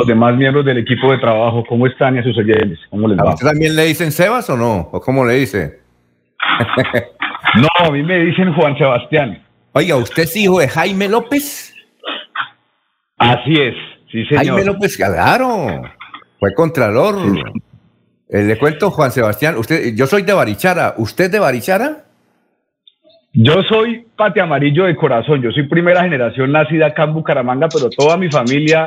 los demás miembros del equipo de trabajo. ¿Cómo están y a sus oyentes? ¿Cómo les va? ¿A usted también le dicen Sebas o no? ¿O cómo le dice? no, a mí me dicen Juan Sebastián. Oiga, ¿usted es hijo de Jaime López? Así es, sí, señor. Jaime López, claro. Fue contralor. Eh, le cuento, Juan Sebastián, usted, yo soy de Barichara. ¿Usted de Barichara? Yo soy pate amarillo de corazón. Yo soy primera generación nacida acá en Bucaramanga, pero toda mi familia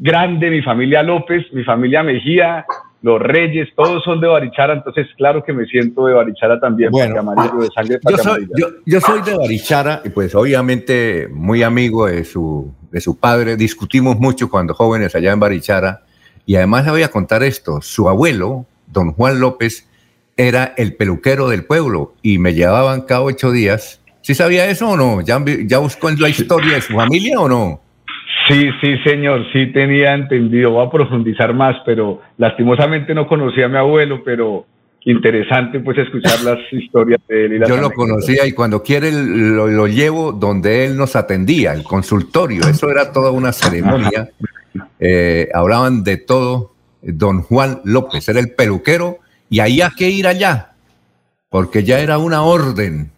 grande, mi familia López, mi familia Mejía, los Reyes, todos son de Barichara, entonces claro que me siento de Barichara también, bueno, amarillo, de sangre yo soy, yo, soy, de Barichara y pues obviamente muy amigo de su, de su padre, discutimos mucho cuando jóvenes allá en Barichara y además le voy a contar esto, su abuelo, don Juan López, era el peluquero del pueblo y me llevaban cada ocho días. ¿Sí sabía eso o no? ¿Ya, ya buscó en la historia de su familia o no? Sí, sí, señor, sí tenía entendido. Voy a profundizar más, pero lastimosamente no conocía a mi abuelo, pero interesante pues escuchar las historias de él. Yo lo conocía y cuando quiere lo, llevo donde él nos atendía, el consultorio. Eso era toda una ceremonia. Eh, hablaban de todo. Don Juan López era el peluquero y ahí hay que ir allá, porque ya era una orden.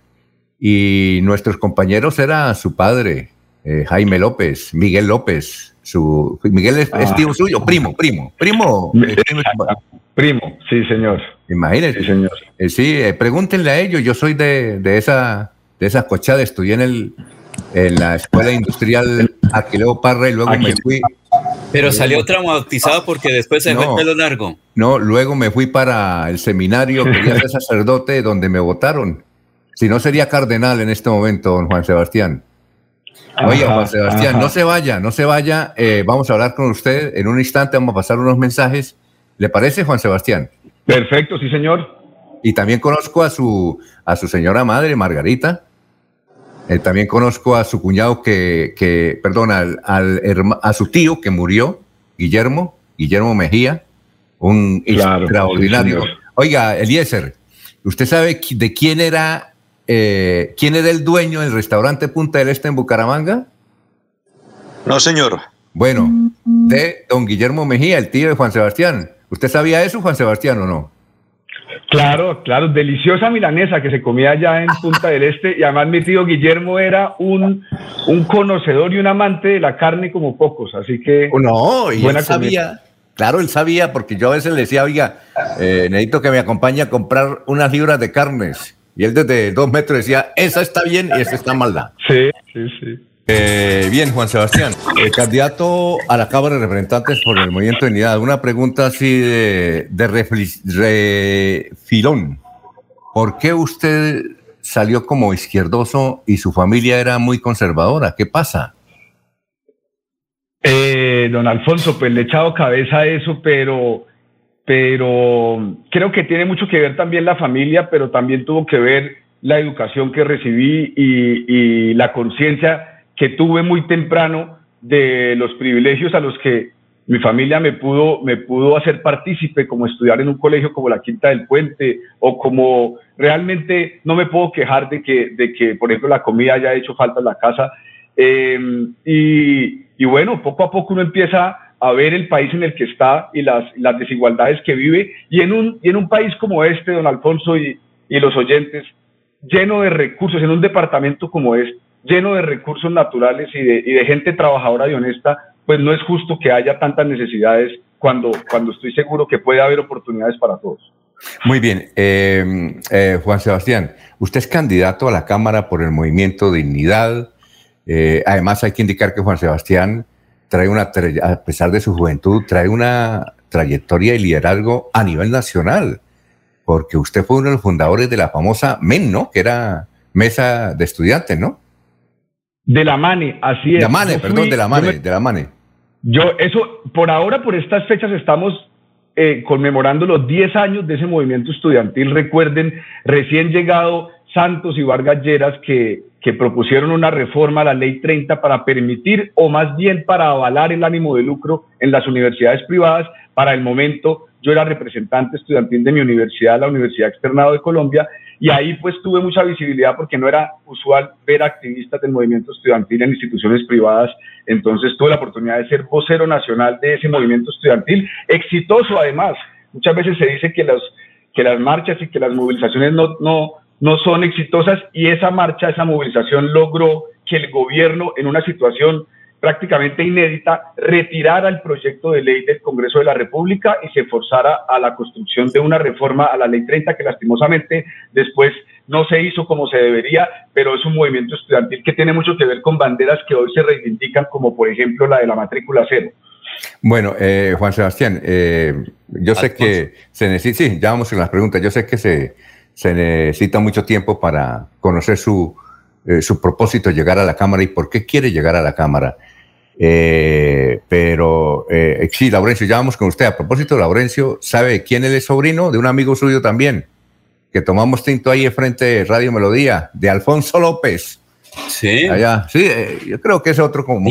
Y nuestros compañeros era su padre, eh, Jaime López, Miguel López, su Miguel es, ah. tío suyo, primo, primo, primo. primo, sí, señor. Imagínese. Sí, señor. Eh, sí, eh, pregúntenle a ellos, yo soy de, de esa de esa cochada, estudié en el en la escuela industrial Aquileo Parra y luego me fui. Pero salió traumatizado porque después se fue el pelo largo. No, luego me fui para el seminario, quería ser sacerdote, donde me votaron. Si no sería cardenal en este momento, don Juan Sebastián. Oye, Juan Sebastián, no se vaya, no se vaya. Eh, vamos a hablar con usted en un instante, vamos a pasar unos mensajes. ¿Le parece, Juan Sebastián? Perfecto, sí, señor. Y también conozco a su, a su señora madre, Margarita. Eh, también conozco a su cuñado que, que perdón, al, a su tío que murió, Guillermo, Guillermo Mejía, un extraordinario. Oiga, Eliezer, ¿usted sabe de quién era eh, ¿quién era el dueño del restaurante Punta del Este en Bucaramanga? No, señor. Bueno, de don Guillermo Mejía, el tío de Juan Sebastián. ¿Usted sabía eso, Juan Sebastián, o no? Claro, claro, deliciosa milanesa que se comía allá en Punta del Este y además mi tío Guillermo era un, un conocedor y un amante de la carne como pocos, así que... Oh, no, y él sabía, claro, él sabía porque yo a veces le decía, oiga, eh, necesito que me acompañe a comprar unas libras de carnes y él desde dos metros decía, esa está bien y esa está maldad. Sí, sí, sí. Eh, bien, Juan Sebastián, el candidato a la Cámara de Representantes por el Movimiento de Unidad, una pregunta así de, de refilón. ¿Por qué usted salió como izquierdoso y su familia era muy conservadora? ¿Qué pasa? Eh, don Alfonso, pues le he echado cabeza a eso, pero pero creo que tiene mucho que ver también la familia, pero también tuvo que ver la educación que recibí y, la conciencia que tuve muy temprano de los privilegios a los que mi familia me pudo, me pudo hacer partícipe, como estudiar en un colegio como la Quinta del Puente, o como realmente no me puedo quejar de que, de que por ejemplo, la comida haya hecho falta en la casa. Eh, y, y, bueno, poco a poco uno empieza a ver el país en el que está y las, las desigualdades que vive. Y en, un, y en un país como este, don Alfonso y, y los oyentes, lleno de recursos, en un departamento como este, lleno de recursos naturales y de, y de gente trabajadora y honesta, pues no es justo que haya tantas necesidades cuando, cuando estoy seguro que puede haber oportunidades para todos. Muy bien. Eh, eh, Juan Sebastián, usted es candidato a la Cámara por el Movimiento Dignidad. Eh, además, hay que indicar que Juan Sebastián trae una, a pesar de su juventud, trae una trayectoria y liderazgo a nivel nacional, porque usted fue uno de los fundadores de la famosa MEN, ¿no? Que era Mesa de Estudiantes, ¿no? De la MANE, así es. De la MANE, perdón, de la MANE, de la MANE. Yo, eso, por ahora, por estas fechas, estamos eh, conmemorando los 10 años de ese movimiento estudiantil. Recuerden, recién llegado Santos y Vargas Lleras, que que propusieron una reforma a la ley 30 para permitir o más bien para avalar el ánimo de lucro en las universidades privadas para el momento yo era representante estudiantil de mi universidad, la Universidad Externado de Colombia, y ahí pues tuve mucha visibilidad porque no era usual ver activistas del movimiento estudiantil en instituciones privadas, entonces tuve la oportunidad de ser vocero nacional de ese movimiento estudiantil, exitoso además. Muchas veces se dice que, los, que las marchas y que las movilizaciones no, no, no son exitosas y esa marcha, esa movilización logró que el gobierno en una situación prácticamente inédita, retirara el proyecto de ley del Congreso de la República y se forzara a la construcción de una reforma a la ley 30 que lastimosamente después no se hizo como se debería, pero es un movimiento estudiantil que tiene mucho que ver con banderas que hoy se reivindican, como por ejemplo la de la matrícula cero. Bueno, eh, Juan Sebastián, eh, yo sé que se necesita, sí, ya vamos en las preguntas, yo sé que se, se necesita mucho tiempo para conocer su, eh, su propósito, llegar a la Cámara y por qué quiere llegar a la Cámara. Eh, pero eh, sí, Laurencio, ya vamos con usted. A propósito, Laurencio, ¿sabe quién es el sobrino? De un amigo suyo también, que tomamos tinto ahí frente de Radio Melodía, de Alfonso López. Sí. Allá. Sí, eh, yo creo que es otro como,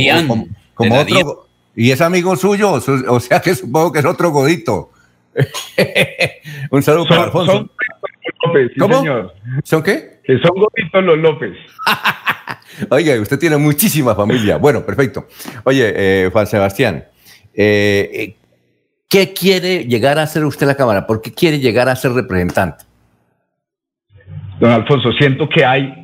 como, otro. Y es amigo suyo, o sea que supongo que es otro godito. un saludo para Alfonso. Son, López, ¿Cómo? Señor. ¿Son qué? Que son goditos los López. Oye, usted tiene muchísima familia. Bueno, perfecto. Oye, eh, Juan Sebastián, eh, eh, ¿qué quiere llegar a ser usted en la Cámara? ¿Por qué quiere llegar a ser representante? Don Alfonso, siento que hay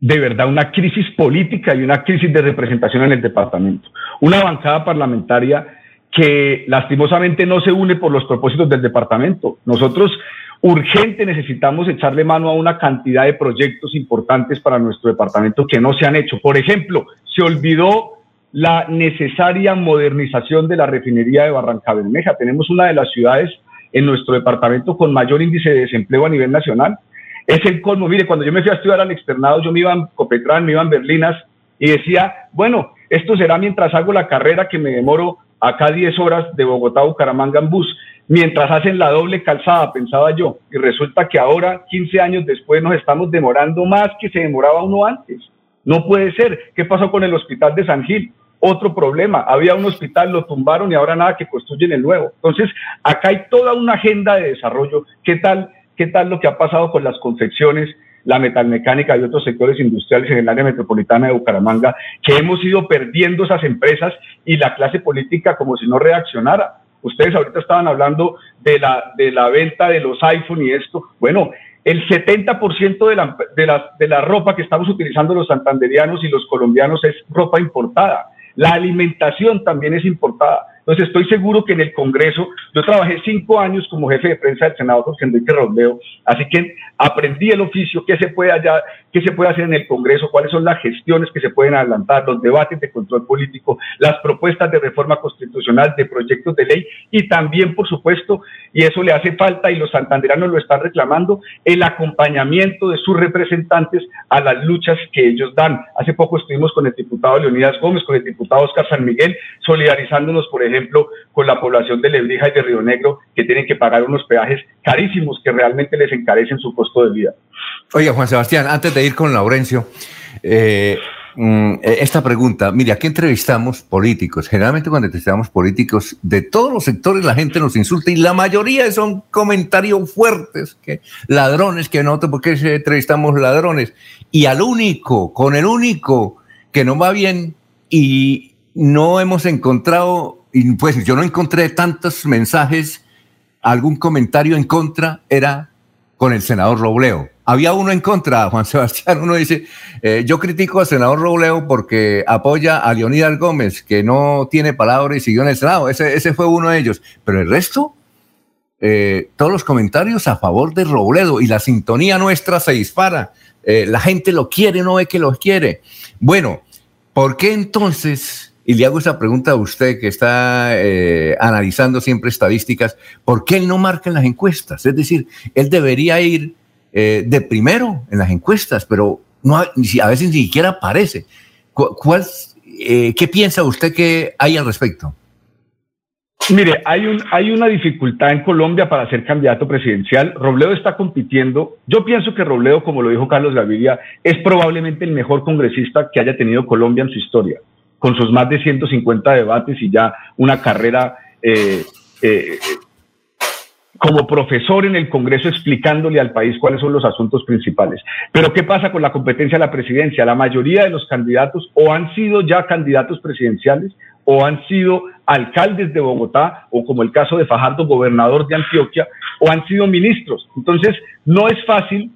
de verdad una crisis política y una crisis de representación en el departamento. Una bancada parlamentaria que lastimosamente no se une por los propósitos del departamento. Nosotros Urgente necesitamos echarle mano a una cantidad de proyectos importantes para nuestro departamento que no se han hecho. Por ejemplo, se olvidó la necesaria modernización de la refinería de Barranca Bermeja. Tenemos una de las ciudades en nuestro departamento con mayor índice de desempleo a nivel nacional. Es el colmo. Mire, cuando yo me fui a estudiar al externado, yo me iba en Copetrán, me iba en Berlinas y decía, bueno, esto será mientras hago la carrera que me demoro acá 10 horas de Bogotá a Bucaramanga en bus mientras hacen la doble calzada, pensaba yo, y resulta que ahora, 15 años después, nos estamos demorando más que se demoraba uno antes. No puede ser. ¿Qué pasó con el hospital de San Gil? Otro problema. Había un hospital, lo tumbaron y ahora nada que construyen el nuevo. Entonces, acá hay toda una agenda de desarrollo. ¿Qué tal, qué tal lo que ha pasado con las confecciones? la metalmecánica y otros sectores industriales en el área metropolitana de Bucaramanga, que hemos ido perdiendo esas empresas y la clase política como si no reaccionara. Ustedes ahorita estaban hablando de la, de la venta de los iPhone y esto. Bueno, el 70% de la, de, la, de la ropa que estamos utilizando los santanderianos y los colombianos es ropa importada. La alimentación también es importada. Entonces estoy seguro que en el Congreso, yo trabajé cinco años como jefe de prensa del Senado José Enrique Rodeo, así que aprendí el oficio, qué se puede qué se puede hacer en el Congreso, cuáles son las gestiones que se pueden adelantar, los debates de control político, las propuestas de reforma constitucional, de proyectos de ley y también, por supuesto, y eso le hace falta y los santanderanos lo están reclamando, el acompañamiento de sus representantes a las luchas que ellos dan. Hace poco estuvimos con el diputado Leonidas Gómez, con el diputado Oscar San Miguel, solidarizándonos, por ejemplo, con la población de Lebrija y de Río Negro, que tienen que pagar unos peajes carísimos que realmente les encarecen su costo de vida. Oye, Juan Sebastián, antes de ir con Laurencio, eh, mm, esta pregunta, mire, aquí entrevistamos políticos. Generalmente cuando entrevistamos políticos de todos los sectores la gente nos insulta y la mayoría son comentarios fuertes, que ladrones, que no, ¿por qué entrevistamos ladrones? Y al único, con el único que no va bien y no hemos encontrado pues yo no encontré tantos mensajes, algún comentario en contra era con el senador Robleo. Había uno en contra, Juan Sebastián, uno dice, eh, yo critico al senador Robleo porque apoya a Leonidas Gómez, que no tiene palabra y siguió en el Senado. Ese, ese fue uno de ellos. Pero el resto, eh, todos los comentarios a favor de Robledo y la sintonía nuestra se dispara. Eh, la gente lo quiere, no ve que lo quiere. Bueno, ¿por qué entonces y le hago esa pregunta a usted que está eh, analizando siempre estadísticas, ¿por qué él no marca en las encuestas? Es decir, él debería ir eh, de primero en las encuestas, pero no, a veces ni siquiera aparece. ¿Cuál, eh, ¿Qué piensa usted que hay al respecto? Mire, hay, un, hay una dificultad en Colombia para ser candidato presidencial. Robledo está compitiendo. Yo pienso que Robledo, como lo dijo Carlos Gaviria, es probablemente el mejor congresista que haya tenido Colombia en su historia con sus más de 150 debates y ya una carrera eh, eh, como profesor en el Congreso explicándole al país cuáles son los asuntos principales. Pero ¿qué pasa con la competencia a la presidencia? La mayoría de los candidatos o han sido ya candidatos presidenciales o han sido alcaldes de Bogotá o como el caso de Fajardo, gobernador de Antioquia, o han sido ministros. Entonces, no es fácil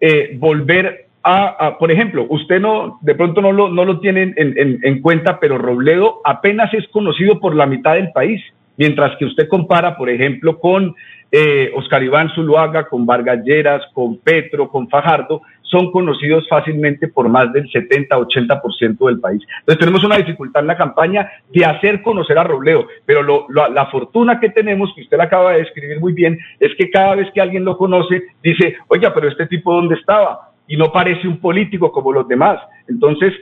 eh, volver a, por ejemplo, usted no, de pronto no lo, no lo tiene en, en cuenta, pero Robledo apenas es conocido por la mitad del país. Mientras que usted compara, por ejemplo, con eh, Oscar Iván Zuluaga, con Vargas Lleras, con Petro, con Fajardo, son conocidos fácilmente por más del 70-80% del país. Entonces tenemos una dificultad en la campaña de hacer conocer a Robledo, pero la fortuna que tenemos, que usted acaba de describir muy bien, es que cada vez que alguien lo conoce, dice, oiga, pero este tipo dónde estaba? Y no parece un político como los demás. Entonces,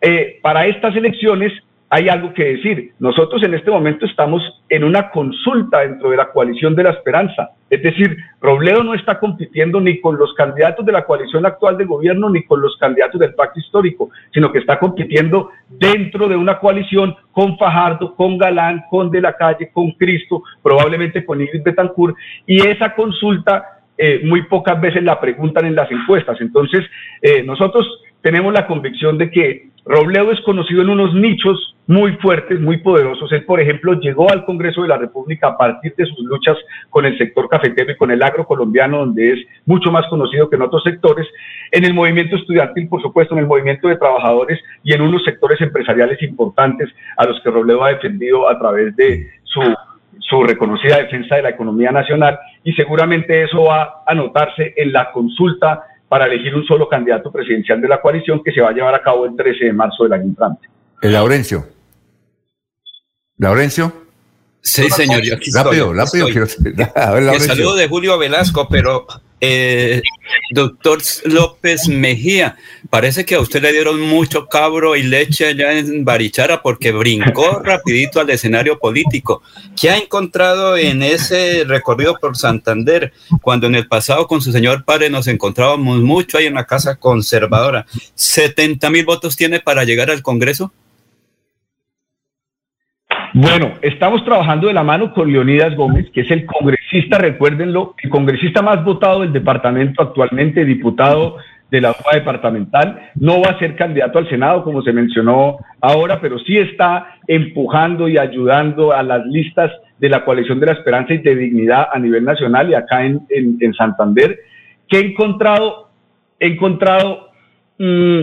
eh, para estas elecciones hay algo que decir. Nosotros en este momento estamos en una consulta dentro de la coalición de la esperanza. Es decir, Robledo no está compitiendo ni con los candidatos de la coalición actual de gobierno ni con los candidatos del pacto histórico, sino que está compitiendo dentro de una coalición con Fajardo, con Galán, con De la Calle, con Cristo, probablemente con Ingrid Betancourt. Y esa consulta eh, muy pocas veces la preguntan en las encuestas. Entonces, eh, nosotros tenemos la convicción de que Robledo es conocido en unos nichos muy fuertes, muy poderosos. Él, por ejemplo, llegó al Congreso de la República a partir de sus luchas con el sector cafetero y con el agro colombiano, donde es mucho más conocido que en otros sectores, en el movimiento estudiantil, por supuesto, en el movimiento de trabajadores y en unos sectores empresariales importantes a los que Robledo ha defendido a través de su su reconocida defensa de la economía nacional y seguramente eso va a notarse en la consulta para elegir un solo candidato presidencial de la coalición que se va a llevar a cabo el 13 de marzo del año entrante. El Laurencio. Laurencio. Sí, señor. Yo aquí rápido, rápido. Quiero... A ver, el saludo de Julio Velasco, pero eh, doctor López Mejía, parece que a usted le dieron mucho cabro y leche allá en Barichara porque brincó rapidito al escenario político. ¿Qué ha encontrado en ese recorrido por Santander cuando en el pasado con su señor padre nos encontrábamos mucho ahí en la casa conservadora? ¿70 mil votos tiene para llegar al Congreso? Bueno, estamos trabajando de la mano con Leonidas Gómez, que es el congresista, recuérdenlo, el congresista más votado del departamento actualmente, diputado de la UPA departamental. No va a ser candidato al Senado, como se mencionó ahora, pero sí está empujando y ayudando a las listas de la coalición de la esperanza y de dignidad a nivel nacional y acá en, Santander, que he encontrado, he encontrado mm,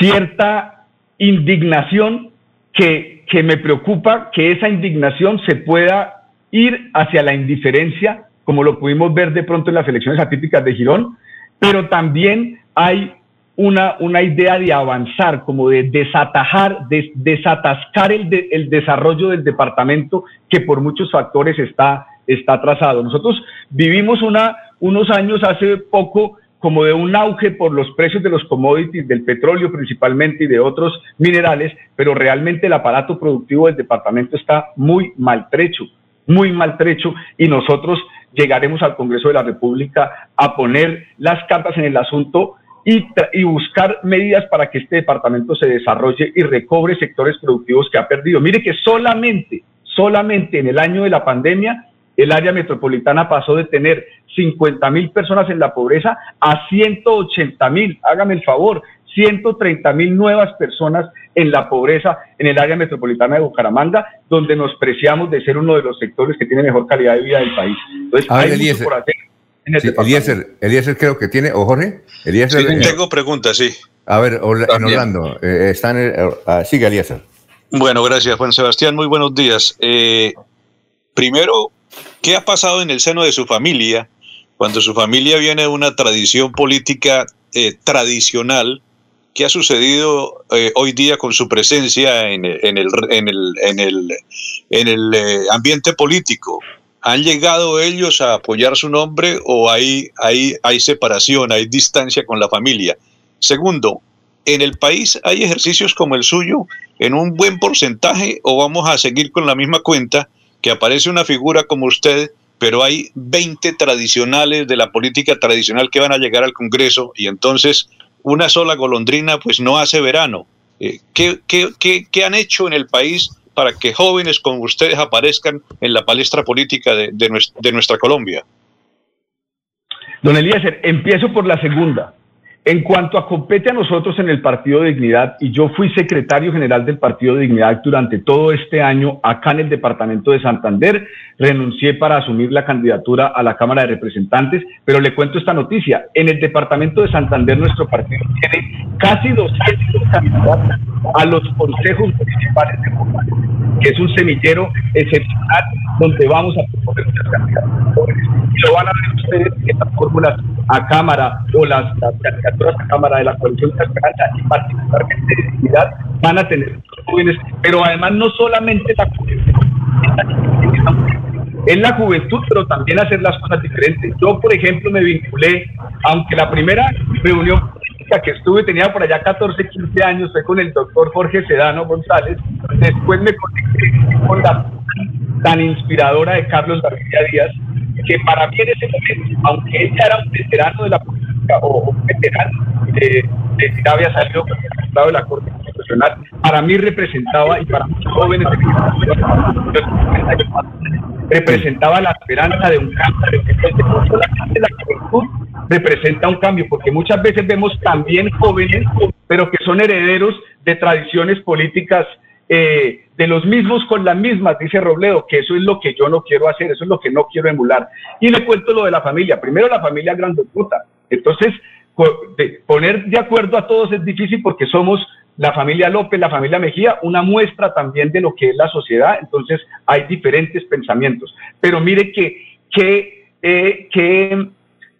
cierta indignación que que me preocupa que esa indignación se pueda ir hacia la indiferencia, como lo pudimos ver de pronto en las elecciones atípicas de Girón, pero también hay una, una idea de avanzar, como de desatajar, de, desatascar el, el desarrollo del departamento que por muchos factores está, está atrasado. Nosotros vivimos una, unos años hace poco como de un auge por los precios de los commodities, del petróleo principalmente y de otros minerales, pero realmente el aparato productivo del departamento está muy maltrecho, muy maltrecho y nosotros llegaremos al Congreso de la República a poner las cartas en el asunto y, y, buscar medidas para que este departamento se desarrolle y recobre sectores productivos que ha perdido. Mire que solamente, solamente en el año de la pandemia el área metropolitana pasó de tener 50 mil personas en la pobreza a 180 mil, hágame el favor, 130 mil nuevas personas en la pobreza en el área metropolitana de Bucaramanga, donde nos preciamos de ser uno de los sectores que tiene mejor calidad de vida del país. Entonces, hay mucho por hacer. En el Eliezer, creo que tiene, o Jorge, Eliezer, sí, tengo preguntas, sí. A ver, en Orlando, eh, están, uh, sigue Eliezer. Bueno, gracias, Juan Sebastián, muy buenos días. Eh, primero, ¿Qué ha pasado en el seno de su familia cuando su familia viene de una tradición política eh, tradicional? ¿Qué ha sucedido eh, hoy día con su presencia en, el, en el, eh, ambiente político? ¿Han llegado ellos a apoyar su nombre o hay, hay, hay separación, hay distancia con la familia? Segundo, ¿en el país hay ejercicios como el suyo en un buen porcentaje o vamos a seguir con la misma cuenta que aparece una figura como usted, pero hay 20 tradicionales de la política tradicional que van a llegar al Congreso y entonces una sola golondrina pues no hace verano. Eh, ¿qué, qué, qué, han hecho en el país para que jóvenes como ustedes aparezcan en la palestra política de, de nuestra Colombia? Don Eliezer, empiezo por la segunda. En cuanto a compete a nosotros en el Partido de Dignidad, y yo fui secretario general del Partido de Dignidad durante todo este año acá en el departamento de Santander, renuncié para asumir la candidatura a la Cámara de Representantes, pero le cuento esta noticia. En el departamento de Santander nuestro partido tiene casi 200 candidatos a los consejos municipales de Bogotá, que es un semillero excepcional donde vamos a proponer muchas candidaturas. Y lo van a ver ustedes estas fórmulas a Cámara o las, candidaturas a Cámara de la coalición de Esperanza y particularmente de dignidad van a tener jóvenes, pero además no solamente la juventud, es la juventud, pero también hacer las cosas diferentes. Yo, por ejemplo, me vinculé, aunque la primera reunión que estuve tenía por allá 14, 15 años, fue con el doctor Jorge Sedano González, después me conecté con la tan inspiradora de Carlos García Díaz, que para mí en ese momento, aunque ella era un veterano de la política o un veterano de, de ya había salido como de la Corte Constitucional, para mí representaba, y para muchos jóvenes representaba la esperanza de un cambio, de la juventud representa un cambio, porque muchas veces vemos también jóvenes, pero que son herederos de tradiciones políticas eh, de los mismos con las mismas, dice Robledo, que eso es lo que yo no quiero hacer, eso es lo que no quiero emular. Y le cuento lo de la familia. Primero, la familia puta Entonces, poner de acuerdo a todos es difícil porque somos la familia López, la familia Mejía, una muestra también de lo que es la sociedad. Entonces, hay diferentes pensamientos. Pero mire que, que, eh, que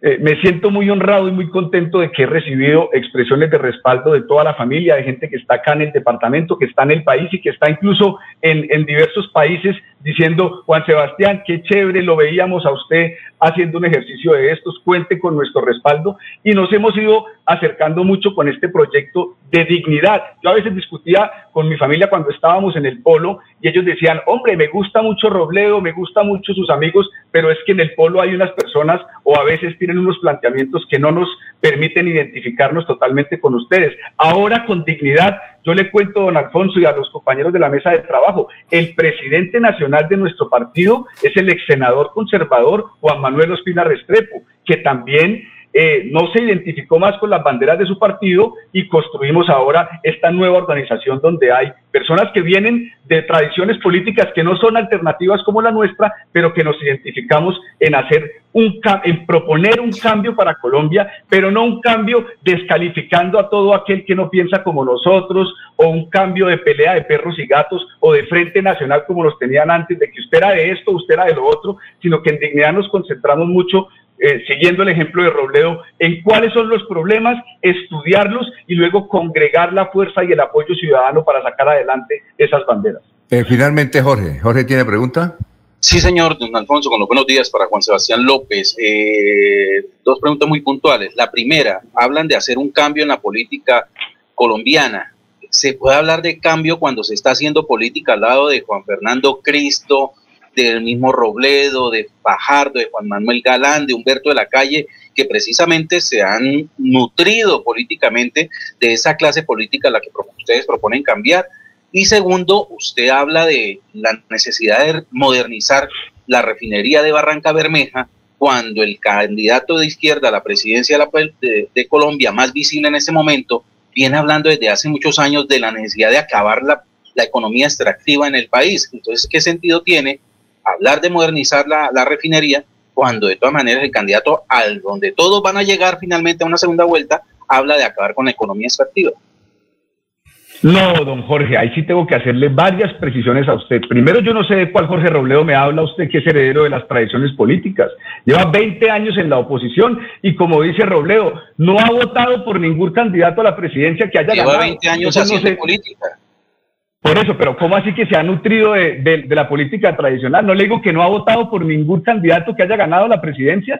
eh, me siento muy honrado y muy contento de que he recibido expresiones de respaldo de toda la familia, de gente que está acá en el departamento, que está en el país y que está incluso en, en diversos países diciendo, Juan Sebastián, qué chévere, lo veíamos a usted haciendo un ejercicio de estos, cuente con nuestro respaldo y nos hemos ido acercando mucho con este proyecto de dignidad. Yo a veces discutía con mi familia cuando estábamos en el polo y ellos decían, hombre, me gusta mucho Robledo, me gusta mucho sus amigos, pero es que en el polo hay unas personas o a veces tienen unos planteamientos que no nos permiten identificarnos totalmente con ustedes. Ahora con dignidad, yo le cuento, don Alfonso, y a los compañeros de la mesa de trabajo, el presidente nacional de nuestro partido es el ex senador conservador Juan Manuel Ospina Restrepo, que también eh, no se identificó más con las banderas de su partido y construimos ahora esta nueva organización donde hay personas que vienen de tradiciones políticas que no son alternativas como la nuestra, pero que nos identificamos en hacer un en proponer un cambio para Colombia, pero no un cambio descalificando a todo aquel que no piensa como nosotros o un cambio de pelea de perros y gatos o de frente nacional como los tenían antes de que usted era de esto, usted era de lo otro, sino que en dignidad nos concentramos mucho eh, siguiendo el ejemplo de Robledo, en cuáles son los problemas, estudiarlos y luego congregar la fuerza y el apoyo ciudadano para sacar adelante esas banderas. Eh, finalmente, Jorge. Jorge tiene pregunta. Sí, señor, don Alfonso, con los buenos días para Juan Sebastián López. Eh, dos preguntas muy puntuales. La primera, hablan de hacer un cambio en la política colombiana. ¿Se puede hablar de cambio cuando se está haciendo política al lado de Juan Fernando Cristo, del mismo Robledo, de Fajardo, de Juan Manuel Galán, de Humberto de la Calle, que precisamente se han nutrido políticamente de esa clase política a la que ustedes proponen cambiar. Y segundo, usted habla de la necesidad de modernizar la refinería de Barranca Bermeja cuando el candidato de izquierda a la presidencia de, Colombia, más visible en ese momento, viene hablando desde hace muchos años de la necesidad de acabar la, la economía extractiva en el país. Entonces, ¿qué sentido tiene hablar de modernizar la, refinería cuando de todas maneras el candidato al donde todos van a llegar finalmente a una segunda vuelta habla de acabar con la economía extractiva. No, don Jorge, ahí sí tengo que hacerle varias precisiones a usted. Primero, yo no sé de cuál Jorge Robledo me habla usted, que es heredero de las tradiciones políticas. Lleva 20 años en la oposición y como dice Robledo, no ha votado por ningún candidato a la presidencia que haya ganado. Lleva 20 años haciendo política. Por eso, pero ¿cómo así que se ha nutrido de, la política tradicional? No le digo que no ha votado por ningún candidato que haya ganado la presidencia.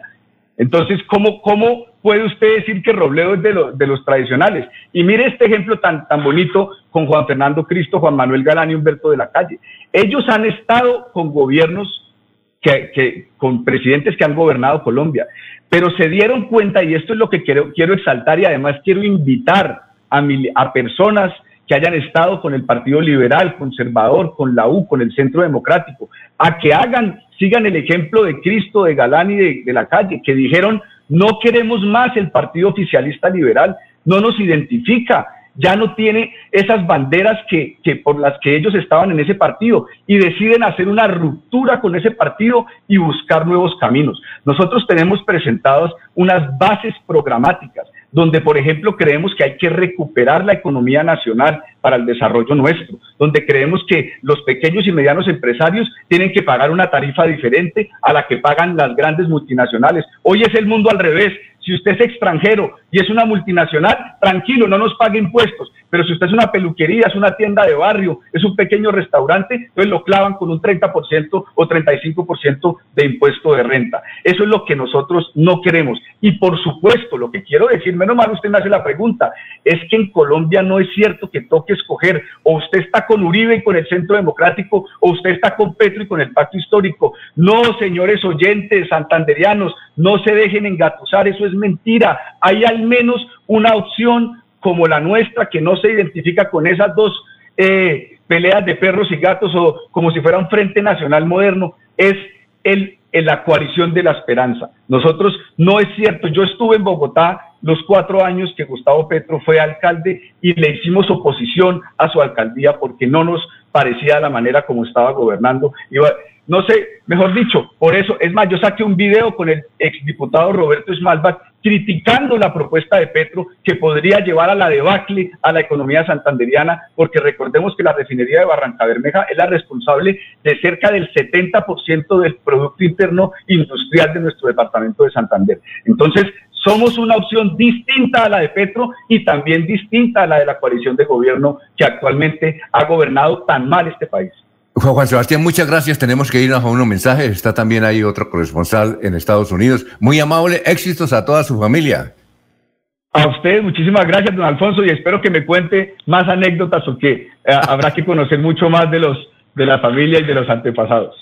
Entonces, ¿cómo, cómo puede usted decir que Robledo es de, los tradicionales? Y mire este ejemplo tan, tan bonito con Juan Fernando Cristo, Juan Manuel Galán y Humberto de la Calle. Ellos han estado con gobiernos, que, que, con presidentes que han gobernado Colombia, pero se dieron cuenta, y esto es lo que quiero, quiero exaltar y además quiero invitar a, a personas que hayan estado con el Partido Liberal, Conservador, con la U, con el Centro Democrático, a que hagan, sigan el ejemplo de Cristo, de Galán y de, la calle, que dijeron, no queremos más el Partido Oficialista Liberal, no nos identifica, ya no tiene esas banderas que, que, por las que ellos estaban en ese partido y deciden hacer una ruptura con ese partido y buscar nuevos caminos. Nosotros tenemos presentadas unas bases programáticas donde, por ejemplo, creemos que hay que recuperar la economía nacional para el desarrollo nuestro, donde creemos que los pequeños y medianos empresarios tienen que pagar una tarifa diferente a la que pagan las grandes multinacionales. Hoy es el mundo al revés. Si usted es extranjero y es una multinacional, tranquilo, no nos pague impuestos. Pero si usted es una peluquería, es una tienda de barrio, es un pequeño restaurante, entonces lo clavan con un 30% o 35% de impuesto de renta. Eso es lo que nosotros no queremos. Y por supuesto, lo que quiero decir, menos mal usted me hace la pregunta, es que en Colombia no es cierto que toque escoger o usted está con Uribe y con el Centro Democrático o usted está con Petro y con el Pacto Histórico. No, señores oyentes santanderianos, no se dejen engatusar, eso es mentira. Hay al menos una opción como la nuestra que no se identifica con esas dos eh, peleas de perros y gatos o como si fuera un Frente Nacional moderno, es el, la coalición de la esperanza. Nosotros, no es cierto, yo estuve en Bogotá los cuatro años que Gustavo Petro fue alcalde y le hicimos oposición a su alcaldía porque no nos parecía la manera como estaba gobernando. No sé, mejor dicho, por eso, es más, yo saqué un video con el exdiputado Roberto Smalbach criticando la propuesta de Petro que podría llevar a la debacle a la economía santanderiana, porque recordemos que la refinería de Barranca Bermeja es la responsable de cerca del 70% del Producto Interno Industrial de nuestro departamento de Santander. Entonces, somos una opción distinta a la de Petro y también distinta a la de la coalición de gobierno que actualmente ha gobernado tan mal este país. Juan Sebastián, muchas gracias. Tenemos que irnos a unos mensajes. Está también ahí otro corresponsal en Estados Unidos. Muy amable. Éxitos a toda su familia. A usted, muchísimas gracias, don Alfonso, y espero que me cuente más anécdotas o que eh, habrá que conocer mucho más de los de la familia y de los antepasados.